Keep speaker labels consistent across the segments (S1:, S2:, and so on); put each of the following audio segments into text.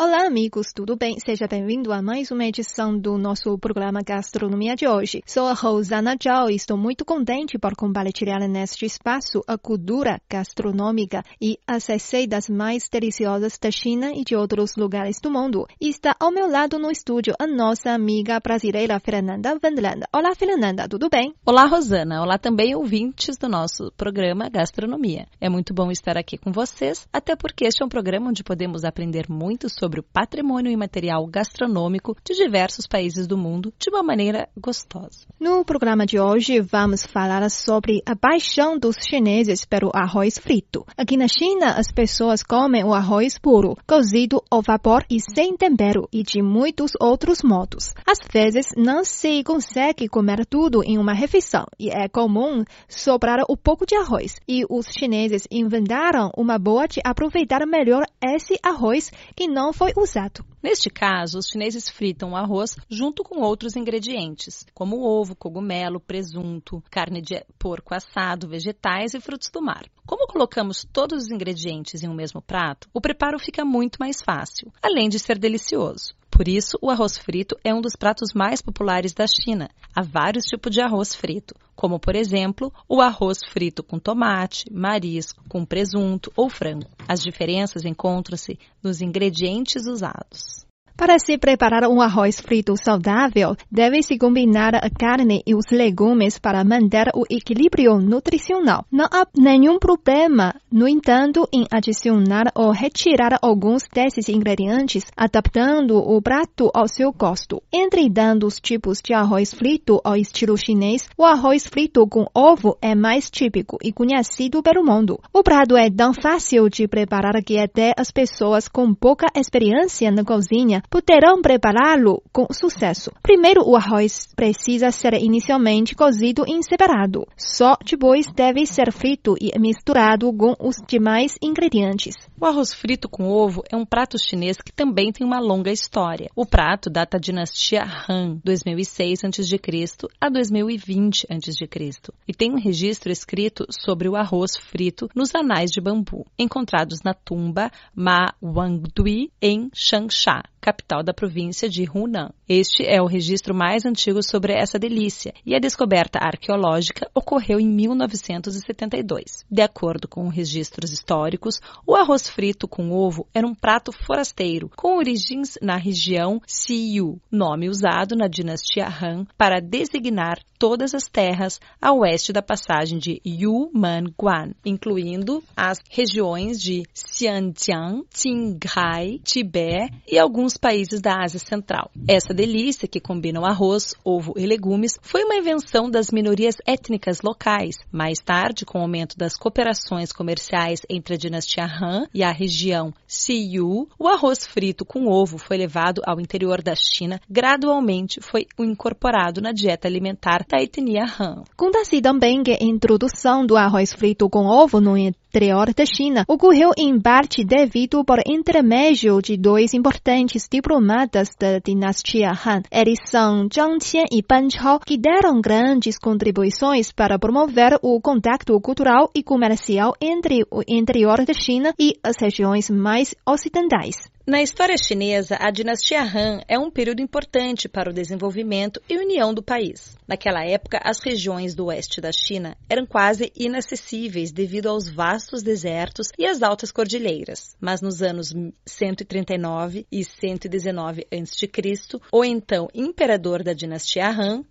S1: Olá, amigos, tudo bem? Seja bem-vindo a mais uma edição do nosso programa Gastronomia de hoje. Sou a Rosana Zhao e estou muito contente por compartilhar neste espaço a cultura gastronômica e as receitas mais deliciosas da China e de outros lugares do mundo. E está ao meu lado no estúdio a nossa amiga brasileira Fernanda Vandeland. Olá, Fernanda, tudo bem?
S2: Olá, Rosana. Olá também ouvintes do nosso programa Gastronomia. É muito bom estar aqui com vocês, até porque este é um programa onde podemos aprender muito sobre sobre o patrimônio imaterial gastronômico de diversos países do mundo de uma maneira gostosa.
S1: No programa de hoje, vamos falar sobre a paixão dos chineses pelo arroz frito. Aqui na China, as pessoas comem o arroz puro, cozido ao vapor e sem tempero, e de muitos outros modos. Às vezes, não se consegue comer tudo em uma refeição, e é comum sobrar um pouco de arroz. E os chineses inventaram uma boa de aproveitar melhor esse arroz que não foi usado.
S2: Neste caso, os chineses fritam o arroz junto com outros ingredientes, como ovo, cogumelo, presunto, carne de porco assado, vegetais e frutos do mar. Como colocamos todos os ingredientes em um mesmo prato, o preparo fica muito mais fácil, além de ser delicioso. Por isso, o arroz frito é um dos pratos mais populares da China. Há vários tipos de arroz frito, como por exemplo, o arroz frito com tomate, marisco, com presunto ou frango. As diferenças encontram-se nos ingredientes usados.
S1: Para se preparar um arroz frito saudável, deve-se combinar a carne e os legumes para manter o equilíbrio nutricional. Não há nenhum problema, no entanto, em adicionar ou retirar alguns desses ingredientes, adaptando o prato ao seu gosto. Entre tantos tipos de arroz frito ao estilo chinês, o arroz frito com ovo é mais típico e conhecido pelo mundo. O prato é tão fácil de preparar que até as pessoas com pouca experiência na cozinha poderão prepará-lo com sucesso. Primeiro, o arroz precisa ser inicialmente cozido em separado. Só depois deve ser frito e misturado com os demais ingredientes.
S2: O arroz frito com ovo é um prato chinês que também tem uma longa história. O prato data da dinastia Han, 2006 a.C. a 2020 a.C. e tem um registro escrito sobre o arroz frito nos anais de bambu, encontrados na tumba Ma Wangdui em Changsha, capital da província de Hunan. Este é o registro mais antigo sobre essa delícia e a descoberta arqueológica ocorreu em 1972. De acordo com registros históricos, o arroz frito com ovo era um prato forasteiro com origens na região Siyu, nome usado na dinastia Han para designar todas as terras a oeste da passagem de Yumanguan, incluindo as regiões de Xinjiang, Qinghai, Tibete e alguns países da Ásia Central. Essa delícia, que combina o arroz, ovo e legumes, foi uma invenção das minorias étnicas locais. Mais tarde, com o aumento das cooperações comerciais entre a dinastia Han e a região Siyu, o arroz frito com ovo foi levado ao interior da China, gradualmente foi incorporado na dieta alimentar da etnia Han.
S1: Conta-se também que a introdução do arroz frito com ovo no interior da China ocorreu em parte devido por intermédio de dois importantes diplomatas da dinastia Han. Eles são Zhang Qian e Ban Chao, que deram grandes contribuições para promover o contato cultural e comercial entre o interior da China e as regiões mais ocidentais.
S2: Na história chinesa, a dinastia Han é um período importante para o desenvolvimento e união do país. Naquela época, as regiões do oeste da China eram quase inacessíveis devido aos vastos desertos e às altas cordilheiras. Mas nos anos 139 e 119 a.C., o então imperador da dinastia Han,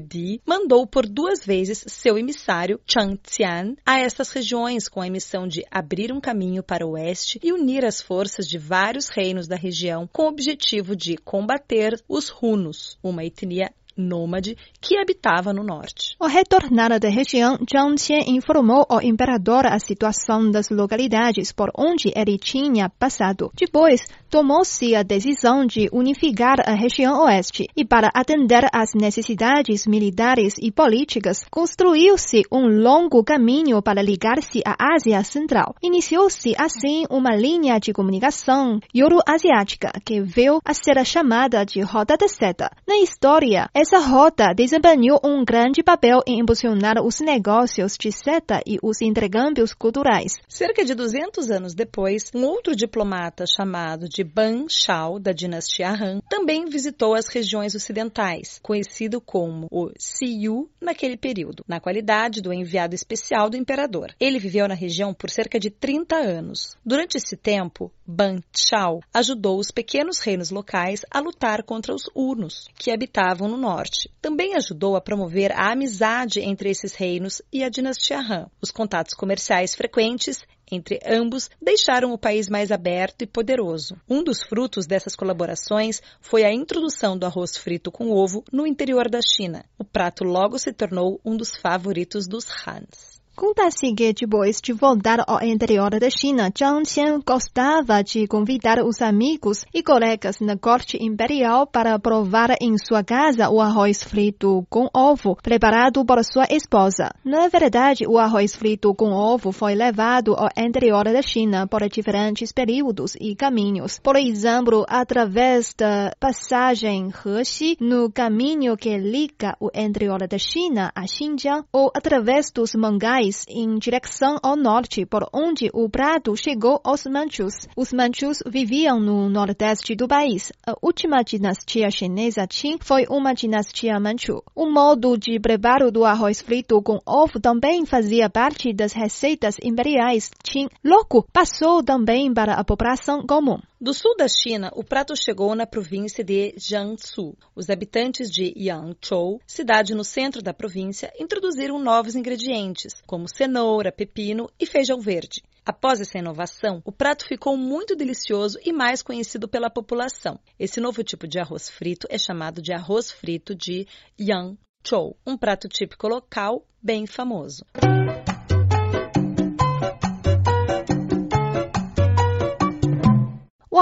S2: Di mandou por duas vezes seu emissário Chang Xian a essas regiões com a missão de abrir um caminho para o oeste e unir as forças de vários reinos da região com o objetivo de combater os Hunos, uma etnia nômade que habitava no norte.
S1: Ao retornar da região, Zhang Qian informou ao imperador a situação das localidades por onde ele tinha passado. Depois, tomou-se a decisão de unificar a região oeste e, para atender às necessidades militares e políticas, construiu-se um longo caminho para ligar-se à Ásia Central. Iniciou-se assim uma linha de comunicação euroasiática que veio a ser chamada de Rota da Seda. Na história, Essa rota desempenhou um grande papel em impulsionar os negócios de seta e os intercâmbios culturais.
S2: Cerca de 200 anos depois, um outro diplomata chamado de Ban Shao, da dinastia Han, também visitou as regiões ocidentais, conhecido como o Siyu naquele período, na qualidade do enviado especial do imperador. Ele viveu na região por cerca de 30 anos. Durante esse tempo, Ban Chao ajudou os pequenos reinos locais a lutar contra os Hunos, que habitavam no norte. Também ajudou a promover a amizade entre esses reinos e a dinastia Han. Os contatos comerciais frequentes entre ambos deixaram o país mais aberto e poderoso. Um dos frutos dessas colaborações foi a introdução do arroz frito com ovo no interior da China. O prato logo se tornou um dos favoritos dos Hans.
S1: Conta-se que depois de voltar ao interior da China, Zhang Qian gostava de convidar os amigos e colegas na corte imperial para provar em sua casa o arroz frito com ovo preparado por sua esposa. Na verdade, o arroz frito com ovo foi levado ao interior da China por diferentes períodos e caminhos. Por exemplo, através da passagem Hexi, no caminho que liga o interior da China a Xinjiang, ou através dos mangás em direção ao norte, por onde o prato chegou aos manchus. Os manchus viviam no nordeste do país. A última dinastia chinesa Qin foi uma dinastia manchu. O modo de preparo do arroz frito com ovo também fazia parte das receitas imperiais Qin. Logo, passou também para a população comum.
S2: Do sul da China, o prato chegou na província de Jiangsu. Os habitantes de Yangzhou, cidade no centro da província, introduziram novos ingredientes, como cenoura, pepino e feijão verde. Após essa inovação, o prato ficou muito delicioso e mais conhecido pela população. Esse novo tipo de arroz frito é chamado de arroz frito de Yangzhou, um prato típico local bem famoso.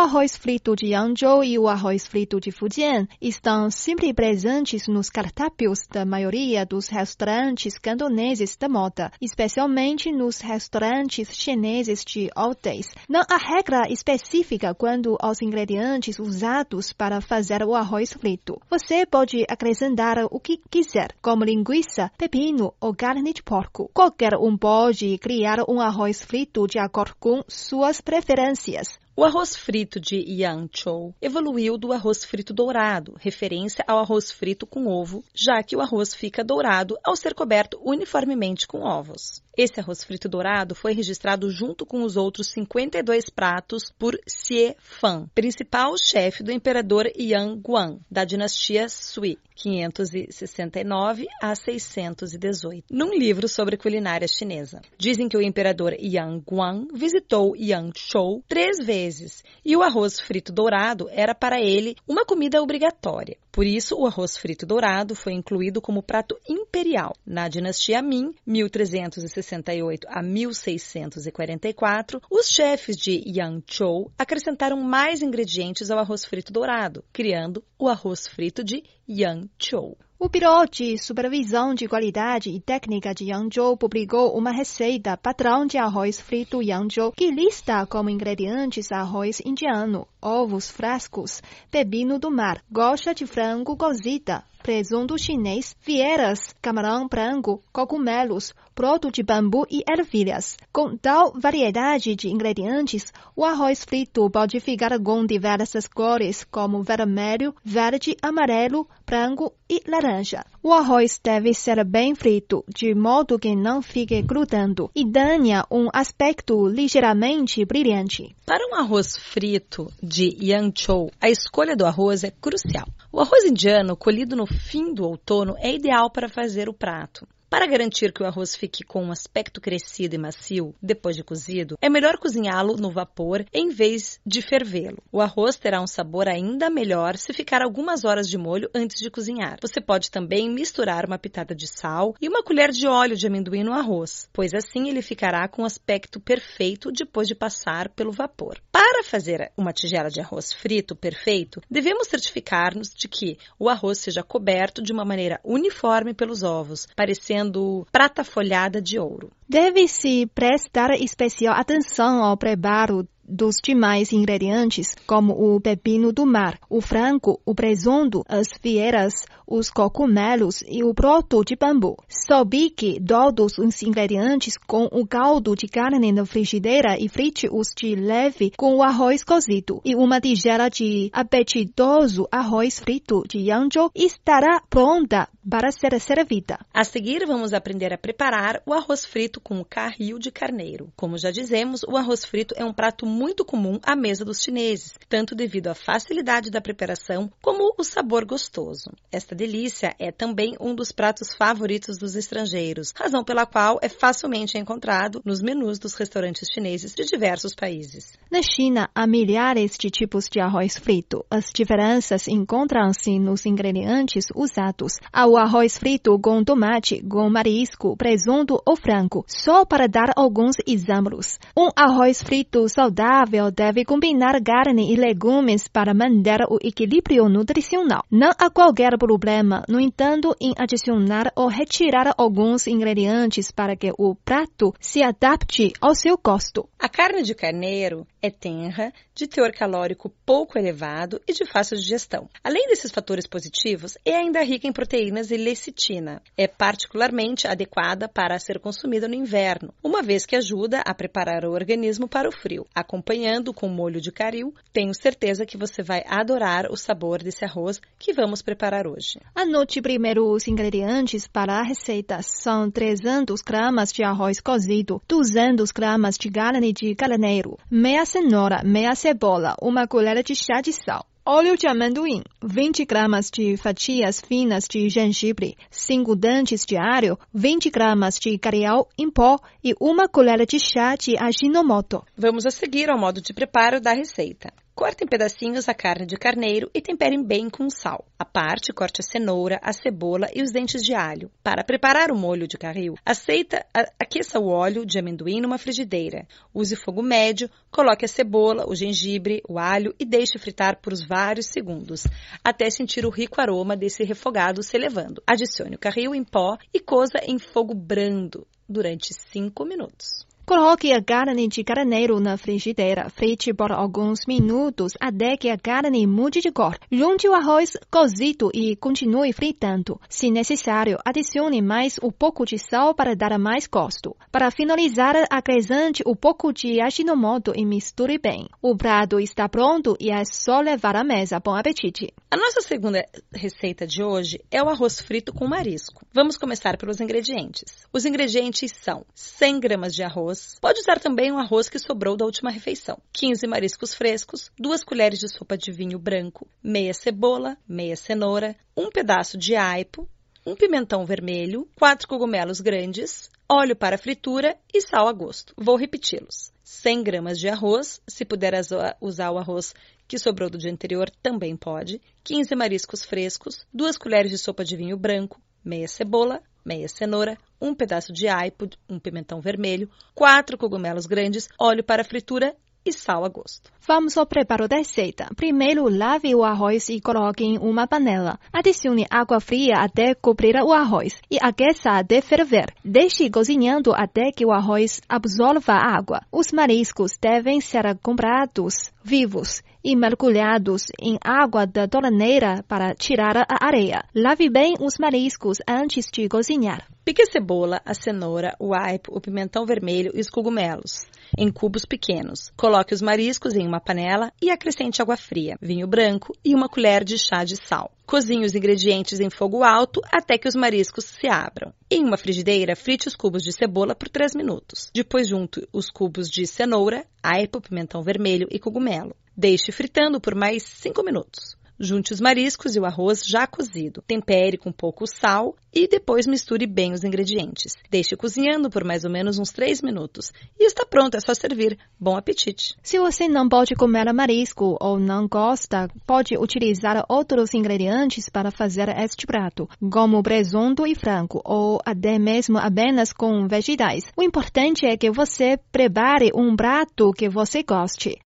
S1: Arroz frito de Yangzhou e o arroz frito de Fujian estão sempre presentes nos cartápios da maioria dos restaurantes cantoneses da moda, especialmente nos restaurantes chineses de hotéis. Não há regra específica quanto aos ingredientes usados para fazer o arroz frito. Você pode acrescentar o que quiser, como linguiça, pepino ou carne de porco. Qualquer um pode criar um arroz frito de acordo com suas preferências.
S2: O arroz frito de Yangzhou evoluiu do arroz frito dourado, referência ao arroz frito com ovo, já que o arroz fica dourado ao ser coberto uniformemente com ovos. Esse arroz frito dourado foi registrado junto com os outros 52 pratos por Xie Fan, principal chefe do imperador Yang Guan, da dinastia Sui, 569 a 618, num livro sobre culinária chinesa. Dizem que o imperador Yang Guan visitou Yangzhou três vezes e o arroz frito dourado era para ele uma comida obrigatória. Por isso, o arroz frito dourado foi incluído como prato imperial na dinastia Ming, 1368 a 1644. Os chefes de Yangzhou acrescentaram mais ingredientes ao arroz frito dourado, criando o arroz frito de Yangzhou.
S1: O Biro de Supervisão de Qualidade e Técnica de Yangzhou publicou uma receita padrão de arroz frito Yangzhou que lista como ingredientes arroz indiano, ovos frescos, pepino do mar, gosta de frango cozida, presunto chinês, vieiras, camarão branco, cogumelos, broto de bambu e ervilhas. Com tal variedade de ingredientes, o arroz frito pode ficar com diversas cores, como vermelho, verde, amarelo, branco e laranja. O arroz deve ser bem frito, de modo que não fique grudando e tenha um aspecto ligeiramente brilhante.
S2: Para um arroz frito de Yangzhou, a escolha do arroz é crucial. O arroz indiano, colhido no fim do outono, é ideal para fazer o prato. Para garantir que o arroz fique com um aspecto crescido e macio depois de cozido, é melhor cozinhá-lo no vapor em vez de fervê-lo. O arroz terá um sabor ainda melhor se ficar algumas horas de molho antes de cozinhar. Você pode também misturar uma pitada de sal e uma colher de óleo de amendoim no arroz, pois assim ele ficará com um aspecto perfeito depois de passar pelo vapor. Para fazer uma tigela de arroz frito perfeito, devemos certificar-nos de que o arroz seja coberto de uma maneira uniforme pelos ovos, parecendo sendo prata folhada de ouro.
S1: Deve-se prestar especial atenção ao preparo dos demais ingredientes, como o pepino do mar, o frango, o presunto, as vieiras, os cogumelos e o broto de bambu. Sobique todos os ingredientes com o caldo de carne na frigideira e frite-os de leve com o arroz cozido. E uma tigela de apetitoso arroz frito de yanzhou estará pronta para ser servida.
S2: A seguir, vamos aprender a preparar o arroz frito com o carril de carneiro. Como já dizemos, o arroz frito é um prato muito comum à mesa dos chineses, tanto devido à facilidade da preparação como o sabor gostoso. Esta delícia é também um dos pratos favoritos dos estrangeiros, razão pela qual é facilmente encontrado nos menus dos restaurantes chineses de diversos países.
S1: Na China, há milhares de tipos de arroz frito. As diferenças encontram-se nos ingredientes usados. Há o arroz frito com tomate, com marisco, presunto ou frango, só para dar alguns exemplos. Um arroz frito saudável deve combinar carne e legumes para manter o equilíbrio nutricional. Não há qualquer problema, no entanto, em adicionar ou retirar alguns ingredientes para que o prato se adapte ao seu gosto.
S2: A carne de carneiro é tenra, de teor calórico pouco elevado e de fácil digestão. Além desses fatores positivos, é ainda rica em proteínas e lecitina. É particularmente adequada para ser consumida no inverno, uma vez que ajuda a preparar o organismo para o frio. Acompanhando com molho de caril, tenho certeza que você vai adorar o sabor desse arroz que vamos preparar hoje.
S1: Anote primeiro os ingredientes para a receita. São 300 gramas de arroz cozido, 200 gramas de carne de carneiro, meia cenoura, meia cebola, uma colher de chá de sal. Óleo de amendoim, 20 gramas de fatias finas de gengibre, 5 dentes de alho, 20 gramas de carial em pó e uma colher de chá de aginomoto.
S2: Vamos a seguir ao modo de preparo da receita. Corte em pedacinhos a carne de carneiro e temperem bem com sal. À parte, corte a cenoura, a cebola e os dentes de alho. Para preparar o molho de carril, aceita, aqueça o óleo de amendoim numa frigideira. Use fogo médio, coloque a cebola, o gengibre, o alho e deixe fritar por vários segundos, até sentir o rico aroma desse refogado se elevando. Adicione o carril em pó e coza em fogo brando durante 5 minutos.
S1: Coloque a carne de carneiro na frigideira. Frite por alguns minutos até que a carne mude de cor. Junte o arroz cozido e continue fritando. Se necessário, adicione mais um pouco de sal para dar mais gosto. Para finalizar, acrescente um pouco de aginomoto e misture bem. O prato está pronto e é só levar à mesa. Bom apetite!
S2: A nossa segunda receita de hoje é o arroz frito com marisco. Vamos começar pelos ingredientes. Os ingredientes são 100 gramas de arroz, Pode usar também o arroz que sobrou da última refeição. 15 mariscos frescos, 2 colheres de sopa de vinho branco, meia cebola, meia cenoura, um pedaço de aipo, um pimentão vermelho, 4 cogumelos grandes, óleo para fritura e sal a gosto. Vou repeti-los. 100 gramas de arroz, se puder usar o arroz que sobrou do dia anterior, também pode. 15 mariscos frescos, 2 colheres de sopa de vinho branco, meia cebola, meia cenoura, um pedaço de aipo, um pimentão vermelho, quatro cogumelos grandes, óleo para fritura e sal a gosto.
S1: Vamos ao preparo da receita. Primeiro, lave o arroz e coloque em uma panela. Adicione água fria até cobrir o arroz e aqueça até ferver. Deixe cozinhando até que o arroz absorva a água. Os mariscos devem ser comprados vivos e mergulhados em água da torneira para tirar a areia. Lave bem os mariscos antes de cozinhar.
S2: Pique a cebola, a cenoura, o aipo, o pimentão vermelho e os cogumelos em cubos pequenos. Coloque os mariscos em uma panela e acrescente água fria, vinho branco e uma colher de chá de sal. Cozinhe os ingredientes em fogo alto até que os mariscos se abram. Em uma frigideira, frite os cubos de cebola por 3 minutos. Depois junte os cubos de cenoura, aipo, pimentão vermelho e cogumelo. Deixe fritando por mais 5 minutos. Junte os mariscos e o arroz já cozido. Tempere com pouco sal e depois misture bem os ingredientes. Deixe cozinhando por mais ou menos uns 3 minutos. E está pronto, é só servir. Bom apetite!
S1: Se você não pode comer marisco ou não gosta, pode utilizar outros ingredientes para fazer este prato, como presunto e frango, ou até mesmo apenas com vegetais. O importante é que você prepare um prato que você goste.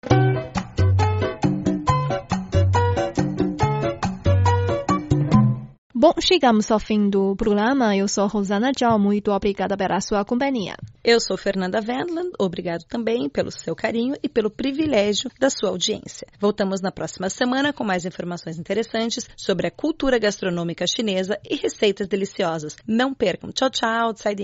S1: Bom, chegamos ao fim do programa. Eu sou Rosana Tchau. Muito obrigada pela sua companhia.
S2: Eu sou Fernanda Wendland. Obrigado também pelo seu carinho e pelo privilégio da sua audiência. Voltamos na próxima semana com mais informações interessantes sobre a cultura gastronômica chinesa e receitas deliciosas. Não percam. Tchau, tchau. Tsai